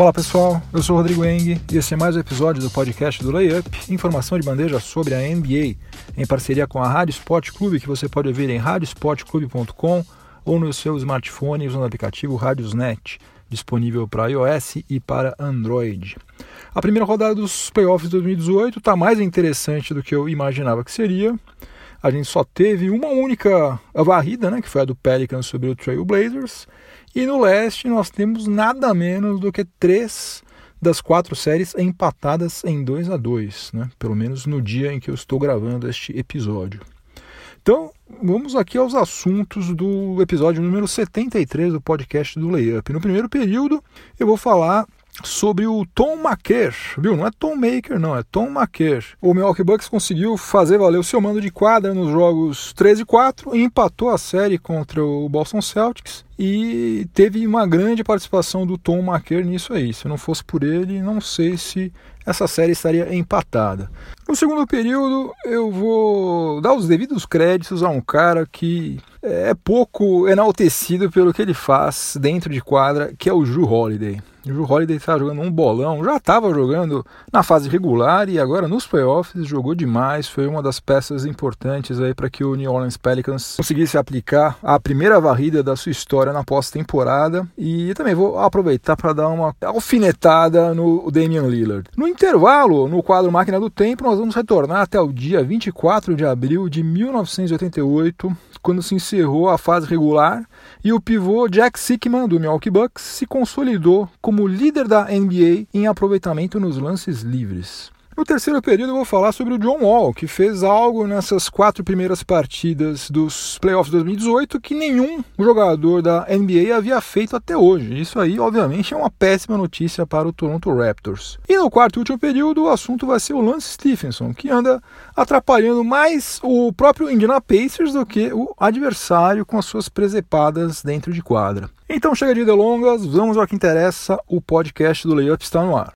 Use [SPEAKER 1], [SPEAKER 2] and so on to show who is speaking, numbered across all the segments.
[SPEAKER 1] Fala pessoal, eu sou Rodrigo Eng e esse é mais um episódio do podcast do Layup, informação de bandeja sobre a NBA, em parceria com a Rádio Sport Clube, que você pode ouvir em radiosportclube.com ou no seu smartphone usando o aplicativo Radiosnet, disponível para iOS e para Android. A primeira rodada dos playoffs de 2018 está mais interessante do que eu imaginava que seria. A gente só teve uma única varrida, né, que foi a do Pelicans sobre o Trail Blazers, e no leste nós temos nada menos do que três das quatro séries empatadas em 2 a 2 né? pelo menos no dia em que eu estou gravando este episódio. Então, vamos aqui aos assuntos do episódio número 73 do podcast do Layup. No primeiro período, eu vou falar sobre o Tom Maker, viu? Não é Tom Maker, não, é Tom Maker. O Milwaukee Bucks conseguiu fazer valer o seu mando de quadra nos jogos 13 e 4 e empatou a série contra o Boston Celtics e teve uma grande participação do Tom Maker nisso aí. Se não fosse por ele, não sei se essa série estaria empatada. No segundo período, eu vou dar os devidos créditos a um cara que é pouco enaltecido pelo que ele faz dentro de quadra, que é o Drew Holiday. O Drew Holiday está jogando um bolão, já estava jogando na fase regular e agora nos playoffs jogou demais. Foi uma das peças importantes aí para que o New Orleans Pelicans conseguisse aplicar a primeira varrida da sua história na pós-temporada. E também vou aproveitar para dar uma alfinetada no Damian Lillard. No intervalo, no quadro Máquina do Tempo, nós vamos retornar até o dia 24 de abril de 1988, quando se encerrou a fase regular e o pivô Jack Sickman do Milwaukee Bucks se consolidou como líder da NBA em aproveitamento nos lances livres. No terceiro período eu vou falar sobre o John Wall, que fez algo nessas quatro primeiras partidas dos playoffs 2018 que nenhum jogador da NBA havia feito até hoje. Isso aí, obviamente, é uma péssima notícia para o Toronto Raptors. E no quarto e último período, o assunto vai ser o Lance Stephenson, que anda atrapalhando mais o próprio Indiana Pacers do que o adversário com as suas presepadas dentro de quadra. Então chega de delongas, vamos ao que interessa, o podcast do Layup está no ar.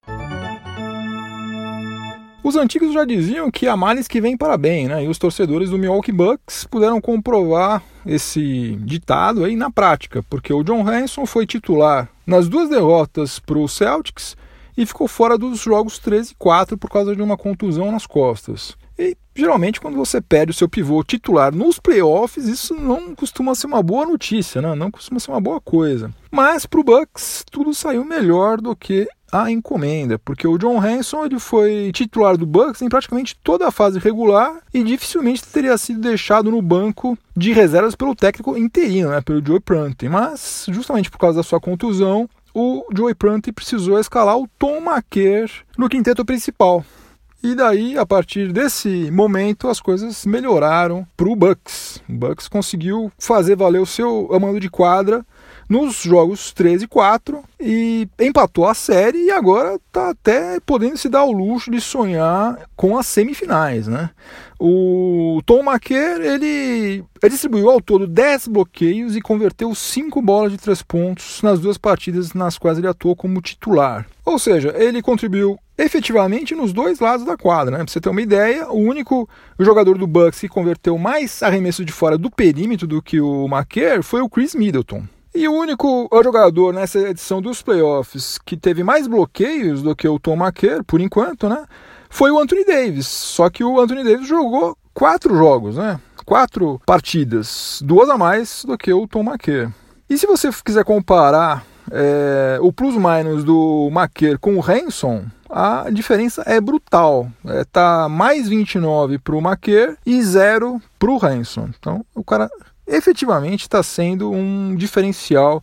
[SPEAKER 1] Os antigos já diziam que há males que vêm para bem, né? E os torcedores do Milwaukee Bucks puderam comprovar esse ditado aí na prática, porque o John Hanson foi titular nas duas derrotas para o Celtics e ficou fora dos jogos 13 e 4 por causa de uma contusão nas costas. E geralmente quando você perde o seu pivô titular nos playoffs, isso não costuma ser uma boa notícia, né? não costuma ser uma boa coisa. Mas para o Bucks tudo saiu melhor do que a encomenda, porque o John Hanson ele foi titular do Bucks em praticamente toda a fase regular e dificilmente teria sido deixado no banco de reservas pelo técnico interino, né, pelo Joe Prunty. Mas justamente por causa da sua contusão, o Joe Prunty precisou escalar o Tom Maker no quinteto principal. E daí, a partir desse momento, as coisas melhoraram para o Bucks. O Bucks conseguiu fazer valer o seu amando de quadra nos jogos 13 e 4 e empatou a série e agora está até podendo se dar o luxo de sonhar com as semifinais, né? O Tom Maquer, ele, ele distribuiu ao todo 10 bloqueios e converteu 5 bolas de 3 pontos nas duas partidas nas quais ele atuou como titular. Ou seja, ele contribuiu efetivamente nos dois lados da quadra. Né? Para você ter uma ideia, o único jogador do Bucks que converteu mais arremesso de fora do perímetro do que o Maquer foi o Chris Middleton. E o único jogador nessa edição dos playoffs que teve mais bloqueios do que o Tom Maquer, por enquanto, né, foi o Anthony Davis. Só que o Anthony Davis jogou quatro jogos, né? Quatro partidas, duas a mais do que o Tom Maquer. E se você quiser comparar é, o plus-minus do Maquer com o Hanson, a diferença é brutal. É, tá mais 29 para o Maquer e zero para o Hanson. Então o cara efetivamente está sendo um diferencial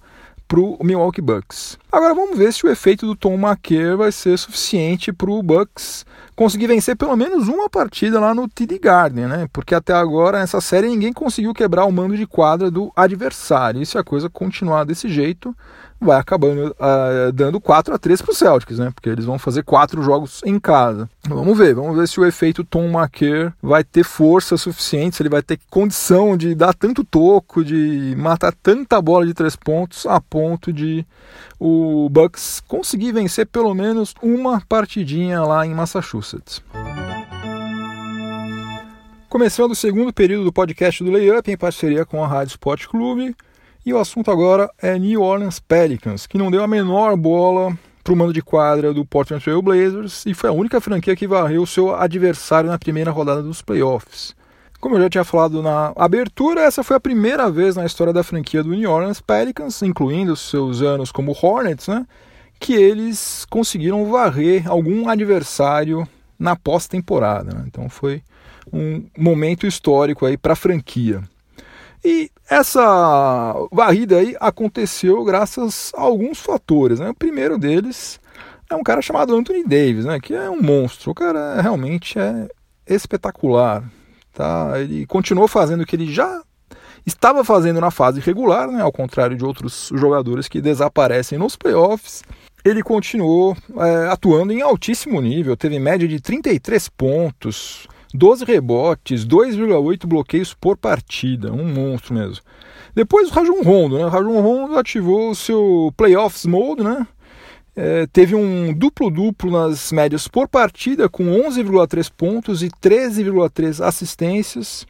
[SPEAKER 1] para o Milwaukee Bucks. Agora vamos ver se o efeito do Tom Maquer vai ser suficiente para o Bucks conseguir vencer pelo menos uma partida lá no TD Garden, né? Porque até agora nessa série ninguém conseguiu quebrar o mando de quadra do adversário. E se a coisa continuar desse jeito, vai acabando uh, dando 4 a 3 para o Celtics, né? Porque eles vão fazer quatro jogos em casa. Vamos ver, vamos ver se o efeito Tom Maquer vai ter força suficiente, se ele vai ter condição de dar tanto toco, de matar tanta bola de três pontos a ponto de o Bucks conseguir vencer pelo menos uma partidinha lá em Massachusetts. Começando o segundo período do podcast do Layup em parceria com a Rádio Sport Clube. E o assunto agora é New Orleans Pelicans, que não deu a menor bola para o mando de quadra do Portland Trail Blazers e foi a única franquia que varreu seu adversário na primeira rodada dos playoffs. Como eu já tinha falado na abertura, essa foi a primeira vez na história da franquia do New Orleans Pelicans, incluindo seus anos como Hornets, né, que eles conseguiram varrer algum adversário na pós-temporada. Né? Então foi um momento histórico aí para a franquia. E essa varrida aí aconteceu graças a alguns fatores. Né? O primeiro deles é um cara chamado Anthony Davis, né? que é um monstro. O cara realmente é espetacular. Tá? Ele continuou fazendo o que ele já estava fazendo na fase regular, né? ao contrário de outros jogadores que desaparecem nos playoffs. Ele continuou é, atuando em altíssimo nível, teve média de 33 pontos, 12 rebotes, 2,8 bloqueios por partida, um monstro mesmo. Depois o Rajon Rondo, né? O Rajon Rondo ativou o seu playoffs mode, né? É, teve um duplo-duplo nas médias por partida, com 11,3 pontos e 13,3 assistências.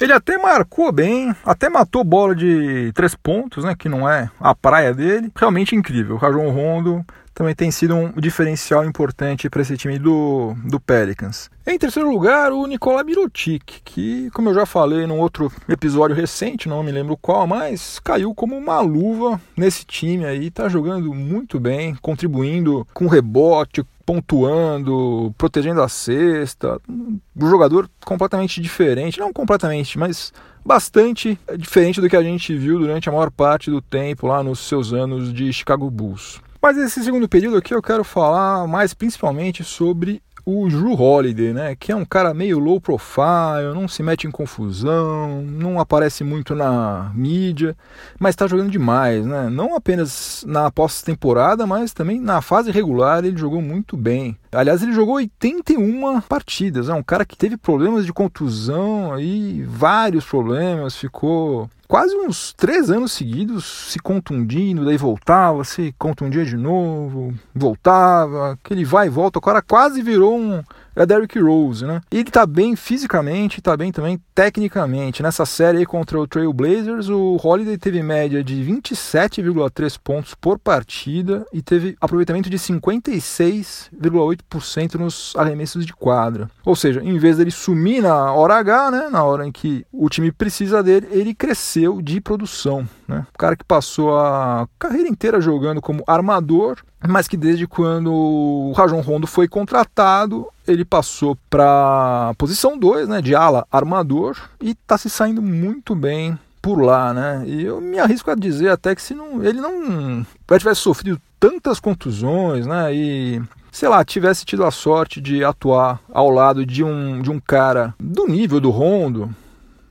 [SPEAKER 1] Ele até marcou bem, até matou bola de três pontos, né, que não é a praia dele. Realmente incrível. O Rajon Rondo também tem sido um diferencial importante para esse time do, do Pelicans. Em terceiro lugar, o Nikola Mirotic, que, como eu já falei num outro episódio recente, não me lembro qual, mas caiu como uma luva nesse time aí, tá jogando muito bem, contribuindo com rebote, pontuando, protegendo a cesta. Um jogador completamente diferente, não completamente, mas bastante diferente do que a gente viu durante a maior parte do tempo lá nos seus anos de Chicago Bulls. Mas esse segundo período aqui eu quero falar mais principalmente sobre o Drew Holiday, né, que é um cara meio low profile, não se mete em confusão, não aparece muito na mídia, mas está jogando demais, né? Não apenas na pós-temporada, mas também na fase regular ele jogou muito bem. Aliás, ele jogou 81 partidas, é um cara que teve problemas de contusão aí, vários problemas, ficou quase uns três anos seguidos se contundindo, daí voltava, se contundia de novo, voltava, aquele vai e volta, o cara quase virou um é Derrick Rose, né? Ele tá bem fisicamente, tá bem também tecnicamente. Nessa série aí contra o Trail Blazers, o Holiday teve média de 27,3 pontos por partida e teve aproveitamento de 56,8% nos arremessos de quadra. Ou seja, em vez dele sumir na hora H, né, na hora em que o time precisa dele, ele cresceu de produção, né? O cara que passou a carreira inteira jogando como armador mas que desde quando o Rajon Rondo foi contratado, ele passou para posição 2, né, de ala armador e está se saindo muito bem por lá, né? E eu me arrisco a dizer até que se não, ele não tivesse sofrido tantas contusões, né, e sei lá, tivesse tido a sorte de atuar ao lado de um, de um cara do nível do Rondo,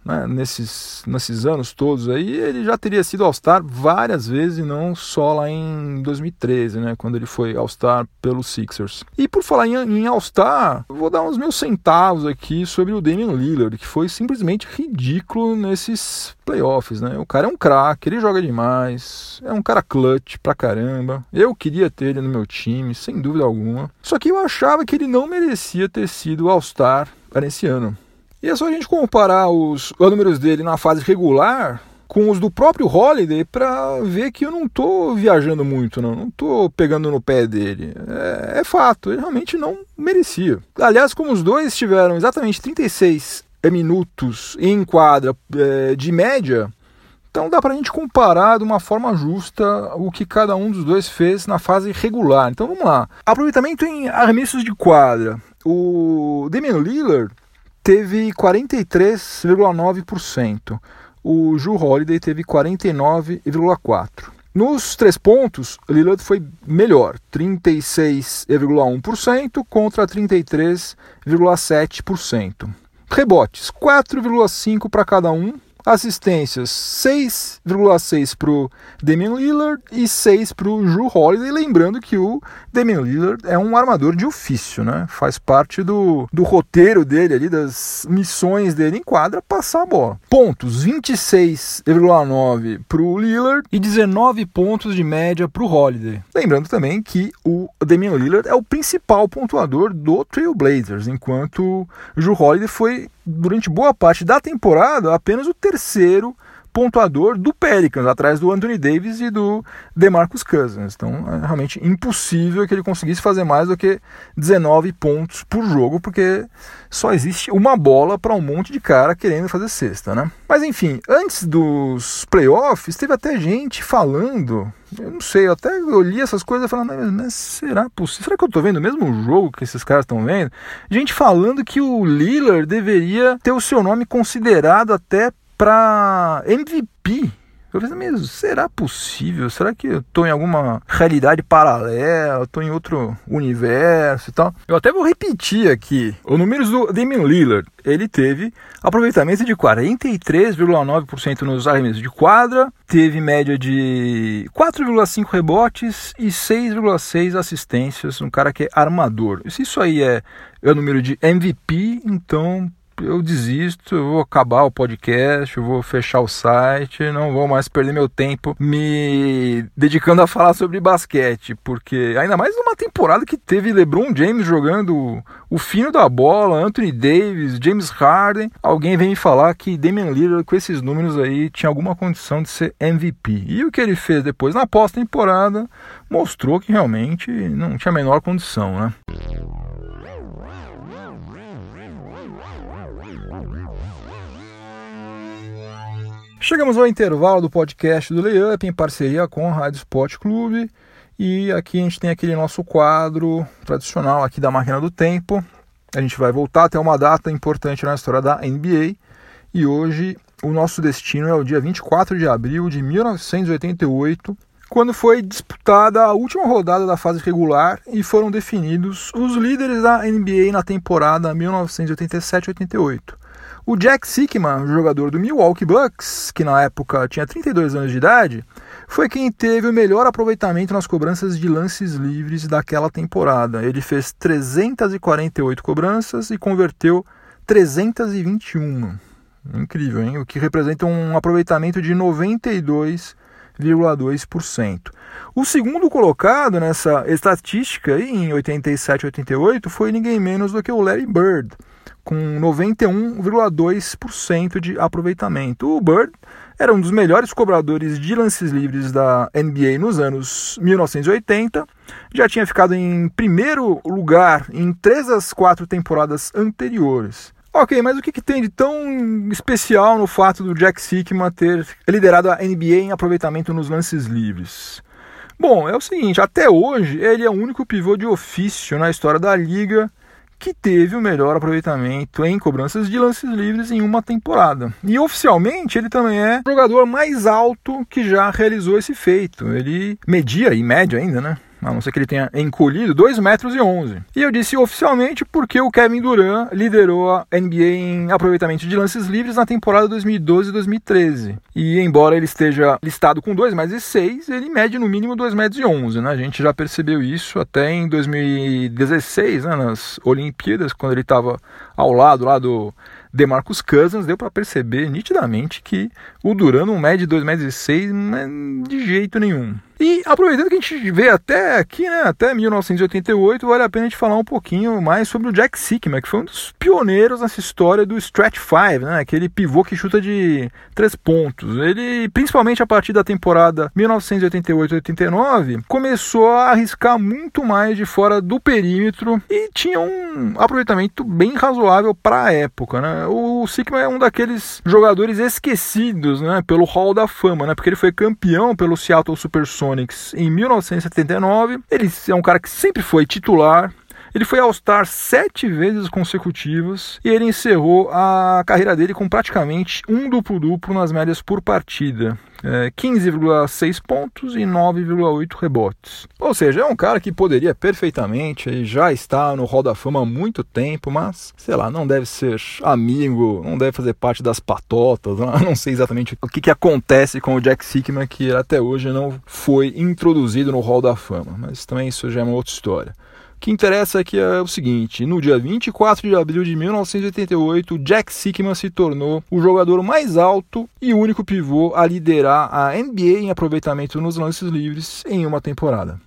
[SPEAKER 1] né, nesses, nesses anos todos aí, ele já teria sido All-Star várias vezes e não só lá em 2013, né, quando ele foi All-Star pelos Sixers. E por falar em, em All-Star, vou dar uns meus centavos aqui sobre o Damian Lillard, que foi simplesmente ridículo nesses playoffs, né? O cara é um craque, ele joga demais, é um cara clutch pra caramba. Eu queria ter ele no meu time, sem dúvida alguma. Só que eu achava que ele não merecia ter sido All-Star nesse ano. E é só a gente comparar os, os números dele na fase regular com os do próprio Holiday para ver que eu não estou viajando muito, não, não tô pegando no pé dele. É, é, fato, ele realmente não merecia. Aliás, como os dois tiveram exatamente 36 minutos em quadra é, de média, então dá para a gente comparar de uma forma justa o que cada um dos dois fez na fase regular. Então vamos lá. Aproveitamento em arremessos de quadra. O Damian Lillard teve 43,9%. O Ju Holiday teve 49,4%. Nos três pontos, Lillard foi melhor, 36,1% contra 33,7%. Rebotes, 4,5 para cada um, assistências 6,6 para o Damian Lillard e 6 para o Drew Holiday. Lembrando que o Damian Lillard é um armador de ofício, né? Faz parte do, do roteiro dele ali, das missões dele em quadra, passar a bola. Pontos, 26,9 para o Lillard e 19 pontos de média para o Holiday. Lembrando também que o Damian Lillard é o principal pontuador do Trailblazers, enquanto o Drew Holiday foi durante boa parte da temporada apenas o terceiro pontuador do Pelicans, atrás do Anthony Davis e do DeMarcus Cousins. Então é realmente impossível que ele conseguisse fazer mais do que 19 pontos por jogo, porque só existe uma bola para um monte de cara querendo fazer cesta, né? Mas enfim, antes dos playoffs, teve até gente falando eu não sei, eu até li essas coisas falando, mas, será possível? Será que eu tô vendo o mesmo jogo que esses caras estão vendo? Gente falando que o Lillard deveria ter o seu nome considerado até para MVP eu pensei mesmo, será possível? Será que eu estou em alguma realidade paralela? Estou em outro universo e tal? Eu até vou repetir aqui. Os números do Damian Lillard. Ele teve aproveitamento de 43,9% nos arremessos de quadra, teve média de 4,5 rebotes e 6,6 assistências. Um cara que é armador. Se isso aí é, é o número de MVP, então eu desisto, eu vou acabar o podcast, eu vou fechar o site, não vou mais perder meu tempo me dedicando a falar sobre basquete, porque ainda mais numa temporada que teve LeBron James jogando o fino da bola, Anthony Davis, James Harden, alguém vem me falar que Damian Lillard com esses números aí tinha alguma condição de ser MVP. E o que ele fez depois na pós-temporada mostrou que realmente não tinha a menor condição, né? Chegamos ao intervalo do podcast do Layup em parceria com a Rádio Sport Clube. E aqui a gente tem aquele nosso quadro tradicional aqui da Máquina do Tempo. A gente vai voltar até uma data importante na história da NBA. E hoje o nosso destino é o dia 24 de abril de 1988, quando foi disputada a última rodada da fase regular e foram definidos os líderes da NBA na temporada 1987-88. O Jack Sickman, jogador do Milwaukee Bucks, que na época tinha 32 anos de idade, foi quem teve o melhor aproveitamento nas cobranças de lances livres daquela temporada. Ele fez 348 cobranças e converteu 321. Incrível, hein? O que representa um aproveitamento de 92,2%. O segundo colocado nessa estatística em 87 88 foi ninguém menos do que o Larry Bird com 91,2% de aproveitamento. O Bird era um dos melhores cobradores de lances livres da NBA nos anos 1980, já tinha ficado em primeiro lugar em três das quatro temporadas anteriores. Ok, mas o que, que, tem de tão especial no fato do Jack Sikma ter liderado a NBA em aproveitamento nos lances livres? Bom, é o seguinte, até hoje ele é o único pivô de ofício na história da liga que teve o melhor aproveitamento em cobranças de lances livres em uma temporada. E oficialmente ele também é o jogador mais alto que já realizou esse feito. Ele media, e média ainda, né? A não ser que ele tenha encolhido, 2 metros e 11. E eu disse oficialmente porque o Kevin Durant liderou a NBA em aproveitamento de lances livres na temporada 2012 e 2013. E embora ele esteja listado com 2 metros e 6, ele mede no mínimo 2 metros e 11, né? A gente já percebeu isso até em 2016, né, nas Olimpíadas, quando ele estava ao lado lá do DeMarcus Cousins, deu para perceber nitidamente que o Duran não mede 2,6 metros de jeito nenhum. E aproveitando que a gente vê até aqui, né, até 1988, vale a pena a gente falar um pouquinho mais sobre o Jack Sikma, que foi um dos pioneiros nessa história do stretch five, né, aquele pivô que chuta de três pontos. Ele, principalmente a partir da temporada 1988-89, começou a arriscar muito mais de fora do perímetro e tinha um aproveitamento bem razoável para a época, né? O Sikma é um daqueles jogadores esquecidos, né, pelo Hall da Fama, né, porque ele foi campeão pelo Seattle Supersonics Sonics em 1979. Ele é um cara que sempre foi titular. Ele foi All-Star sete vezes consecutivas e ele encerrou a carreira dele com praticamente um duplo-duplo nas médias por partida é, 15,6 pontos e 9,8 rebotes. Ou seja, é um cara que poderia perfeitamente já estar no Hall da Fama há muito tempo, mas sei lá, não deve ser amigo, não deve fazer parte das patotas, não sei exatamente o que, que acontece com o Jack Sickman que até hoje não foi introduzido no Hall da Fama, mas também isso já é uma outra história. O que interessa aqui é o seguinte: no dia 24 de abril de 1988, Jack Sickman se tornou o jogador mais alto e único pivô a liderar a NBA em aproveitamento nos lances livres em uma temporada.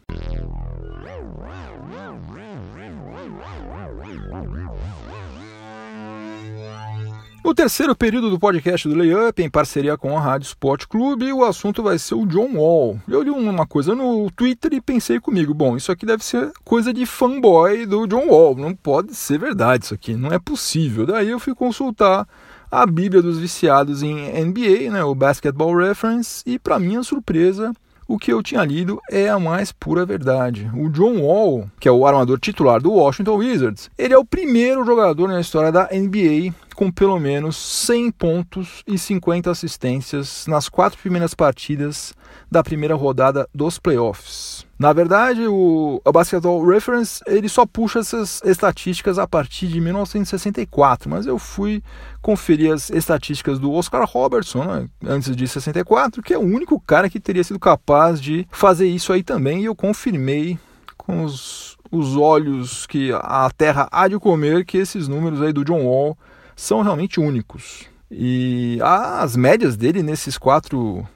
[SPEAKER 1] No terceiro período do podcast do Layup, em parceria com a Rádio Sport Clube, o assunto vai ser o John Wall. Eu li uma coisa no Twitter e pensei comigo, bom, isso aqui deve ser coisa de fanboy do John Wall, não pode ser verdade isso aqui, não é possível. Daí eu fui consultar a Bíblia dos viciados em NBA, né, o Basketball Reference, e para minha surpresa, o que eu tinha lido é a mais pura verdade. O John Wall, que é o armador titular do Washington Wizards, ele é o primeiro jogador na história da NBA com pelo menos 100 pontos e 50 assistências nas quatro primeiras partidas da primeira rodada dos playoffs. Na verdade, o, Basketball Reference ele só puxa essas estatísticas a partir de 1964, mas eu fui conferir as estatísticas do Oscar Robertson né, antes de 64, que é o único cara que teria sido capaz de fazer isso aí também, e eu confirmei com os, os olhos que a Terra há de comer que esses números aí do John Wall são realmente únicos. E as médias dele nesses quatro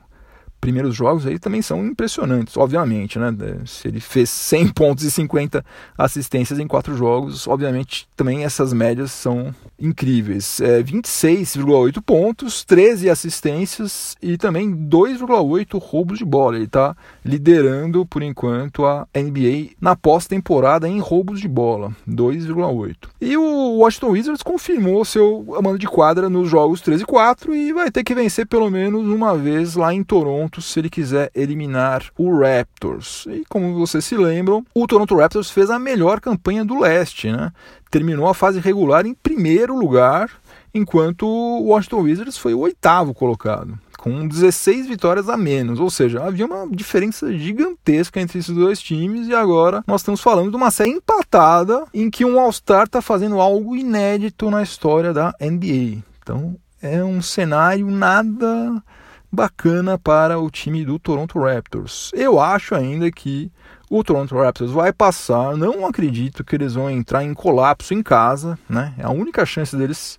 [SPEAKER 1] primeiros jogos aí também são impressionantes, obviamente, né? Se ele fez 100 pontos e 50 assistências em quatro jogos, obviamente também essas médias são incríveis. É 26,8 pontos, 13 assistências e também 2,8 roubos de bola. Ele está liderando por enquanto a NBA na pós-temporada em roubos de bola, 2,8. E o Washington Wizards confirmou seu mando de quadra nos jogos 13 e 4 e vai ter que vencer pelo menos uma vez lá em Toronto se ele quiser eliminar o Raptors. E como vocês se lembram, o Toronto Raptors fez a melhor campanha do leste, né? Terminou a fase regular em primeiro lugar, enquanto o Washington Wizards foi o oitavo colocado com 16 vitórias a menos, ou seja, havia uma diferença gigantesca entre esses dois times e agora nós estamos falando de uma série empatada em que um All-Star está fazendo algo inédito na história da NBA. Então é um cenário nada bacana para o time do Toronto Raptors. Eu acho ainda que o Toronto Raptors vai passar, não acredito que eles vão entrar em colapso em casa, né? A única chance deles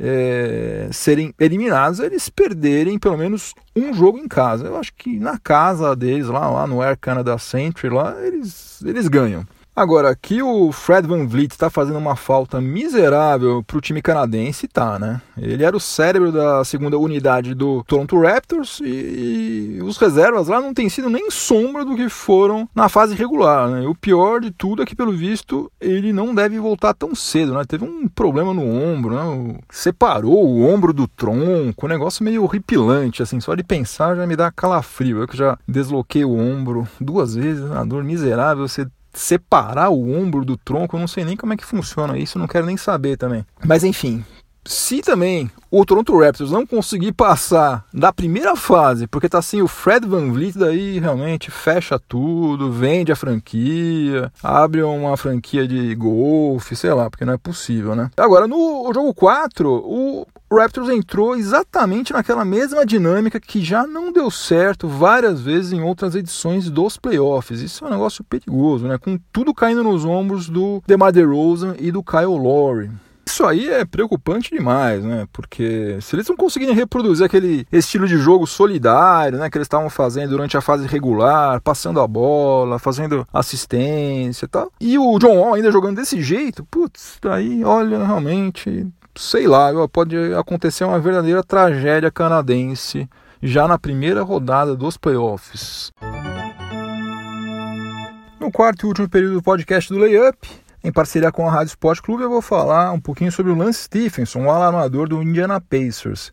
[SPEAKER 1] é, serem eliminados é eles perderem pelo menos um jogo em casa. Eu acho que na casa deles, lá, lá no Air Canada Century, lá, eles, eles ganham. Agora, aqui o Fred Van Vliet está fazendo uma falta miserável para o time canadense, tá, né? Ele era o cérebro da segunda unidade do Toronto Raptors e, e os reservas lá não tem sido nem sombra do que foram na fase regular, né? O pior de tudo é que, pelo visto, ele não deve voltar tão cedo, né? Teve um problema no ombro, né? Separou o ombro do tronco, um negócio meio horripilante, assim, só de pensar já me dá calafrio. Eu que já desloquei o ombro duas vezes, uma dor miserável, você separar o ombro do tronco, eu não sei nem como é que funciona isso, não quero nem saber também. Mas enfim, se também o Toronto Raptors não conseguir passar da primeira fase, porque tá sem o Fred Van Vliet, daí realmente fecha tudo, vende a franquia, abre uma franquia de golfe, sei lá, porque não é possível, né? Agora, no jogo 4, o Raptors entrou exatamente naquela mesma dinâmica que já não deu certo várias vezes em outras edições dos playoffs. Isso é um negócio perigoso, né? Com tudo caindo nos ombros do DeMar DeRozan e do Kyle Lowry. Isso aí é preocupante demais, né? Porque se eles não conseguirem reproduzir aquele estilo de jogo solidário, né, que eles estavam fazendo durante a fase regular, passando a bola, fazendo assistência e tal, e o John Wall ainda jogando desse jeito, putz, aí, olha, realmente, sei lá, pode acontecer uma verdadeira tragédia canadense já na primeira rodada dos playoffs. No quarto e último período do podcast do Layup, em parceria com a Rádio Sport Clube, eu vou falar um pouquinho sobre o Lance Stephenson, o alarmador do Indiana Pacers.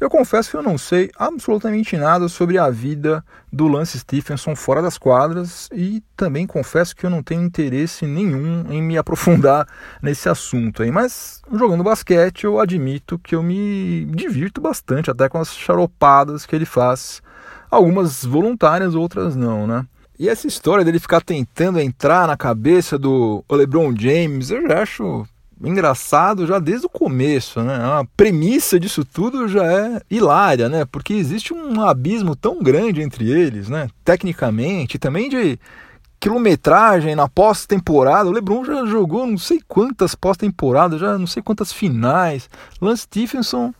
[SPEAKER 1] Eu confesso que eu não sei absolutamente nada sobre a vida do Lance Stephenson fora das quadras e também confesso que eu não tenho interesse nenhum em me aprofundar nesse assunto aí. Mas jogando basquete eu admito que eu me divirto bastante até com as charopadas que ele faz, algumas voluntárias, outras não, né? E essa história dele ficar tentando entrar na cabeça do LeBron James, eu já acho engraçado já desde o começo, né? A premissa disso tudo já é hilária, né? Porque existe um abismo tão grande entre eles, né? Tecnicamente, também de quilometragem na pós-temporada. O LeBron já jogou não sei quantas pós-temporadas, já não sei quantas finais. Lance Stephenson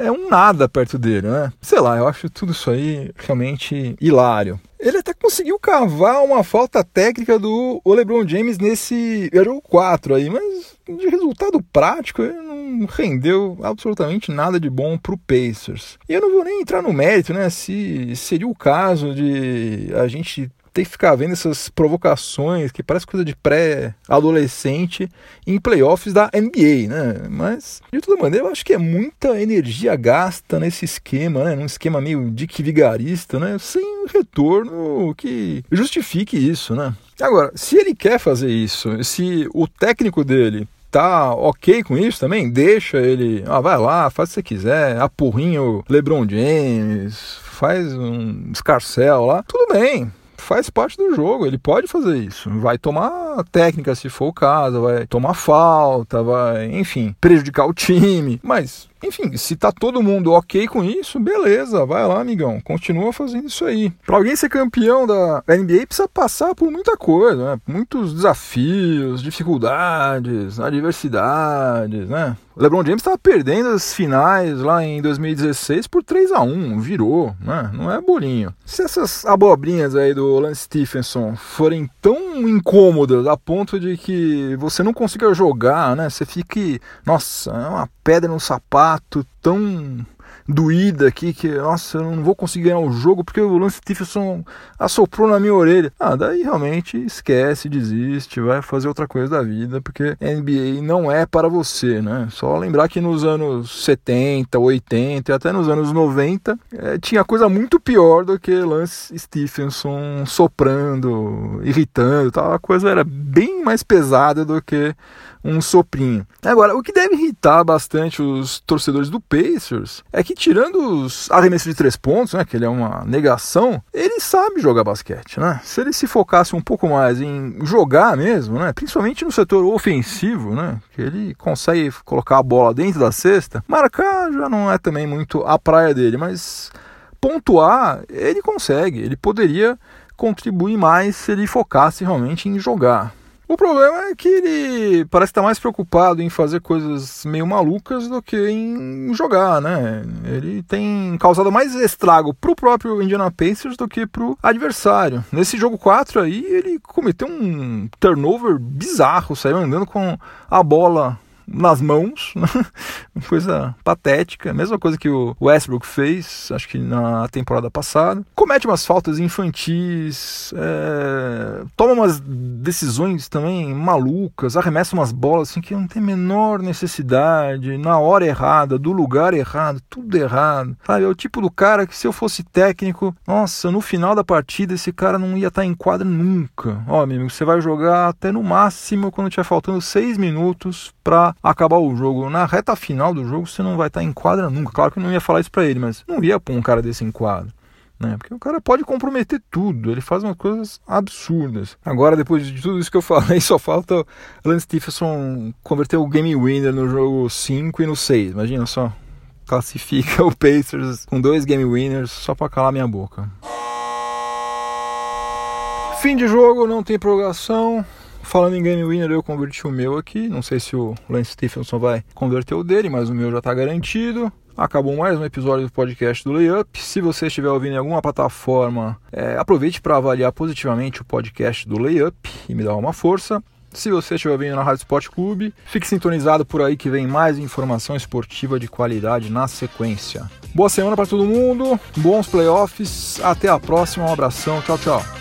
[SPEAKER 1] é um nada perto dele, né? Sei lá, eu acho tudo isso aí realmente hilário. Ele até conseguiu cavar uma falta técnica do LeBron James nesse jogo 4 aí, mas de resultado prático, ele não rendeu absolutamente nada de bom para o Pacers. E eu não vou nem entrar no mérito, né? Se seria o caso de a gente ter que ficar vendo essas provocações que parece coisa de pré-adolescente em playoffs da NBA, né? Mas, de toda maneira, eu acho que é muita energia gasta nesse esquema, né? Num esquema meio dick vigarista, né? Sem retorno que justifique isso, né? Agora, se ele quer fazer isso, se o técnico dele tá ok com isso também, deixa ele, ah, vai lá, faz o que você quiser, apurrinha o LeBron James, faz um escarcel lá, tudo bem, faz parte do jogo, ele pode fazer isso. Vai tomar técnica se for o caso, vai tomar falta, vai, enfim, prejudicar o time, mas enfim, se tá todo mundo ok com isso, beleza, vai lá, amigão, continua fazendo isso aí. Para alguém ser campeão da NBA precisa passar por muita coisa, né? Muitos desafios, dificuldades, adversidades, né? LeBron James estava perdendo as finais lá em 2016 por 3 a 1 virou, né? Não é bolinho. Se essas abobrinhas aí do Lance Stephenson forem tão incômodas a ponto de que você não consiga jogar, né? Você fique, nossa, é uma pedra no sapato tão doída aqui que, nossa, eu não vou conseguir ganhar o jogo porque o Lance Stephenson assoprou na minha orelha. Ah, daí realmente esquece, desiste, vai fazer outra coisa da vida, porque NBA não é para você, né? Só lembrar que nos anos 70, 80 e até nos anos 90 é, tinha coisa muito pior do que Lance Stephenson soprando, irritando, tal. a coisa era bem mais pesada do que um soprinho. Agora, o que deve irritar bastante os torcedores do Pacers é que, tirando os arremessos de três pontos, né, que ele é uma negação, ele sabe jogar basquete. Né? Se ele se focasse um pouco mais em jogar mesmo, né, principalmente no setor ofensivo, né, que ele consegue colocar a bola dentro da cesta, marcar já não é também muito a praia dele, mas pontuar ele consegue, ele poderia contribuir mais se ele focasse realmente em jogar. O problema é que ele parece estar mais preocupado em fazer coisas meio malucas do que em jogar, né? Ele tem causado mais estrago pro próprio Indiana Pacers do que pro adversário. Nesse jogo 4 aí, ele cometeu um turnover bizarro, saiu andando com a bola nas mãos, né? coisa patética, mesma coisa que o Westbrook fez, acho que na temporada passada. Comete umas faltas infantis, é... toma umas decisões também malucas, arremessa umas bolas assim que não tem menor necessidade, na hora errada, do lugar errado, tudo errado. Sabe, é o tipo do cara que se eu fosse técnico, nossa, no final da partida esse cara não ia estar em quadra nunca. Ó, amigo, você vai jogar até no máximo quando tiver faltando seis minutos para acabar o jogo. Na reta final do jogo você não vai estar em quadra nunca. Claro que eu não ia falar isso para ele, mas não ia pôr um cara desse em quadra. Né? Porque o cara pode comprometer tudo, ele faz umas coisas absurdas. Agora, depois de tudo isso que eu falei, só falta o Lance Stephenson converter o game winner no jogo 5 e no 6. Imagina só, classifica o Pacers com dois game winners só para calar minha boca. Fim de jogo, não tem prorrogação. Falando em Game Winner, eu converti o meu aqui. Não sei se o Lance Stephenson vai converter o dele, mas o meu já está garantido. Acabou mais um episódio do podcast do Layup. Se você estiver ouvindo em alguma plataforma, é, aproveite para avaliar positivamente o podcast do Layup e me dar uma força. Se você estiver ouvindo na Rádio Sport Clube, fique sintonizado por aí que vem mais informação esportiva de qualidade na sequência. Boa semana para todo mundo, bons playoffs, até a próxima, um abração, tchau, tchau.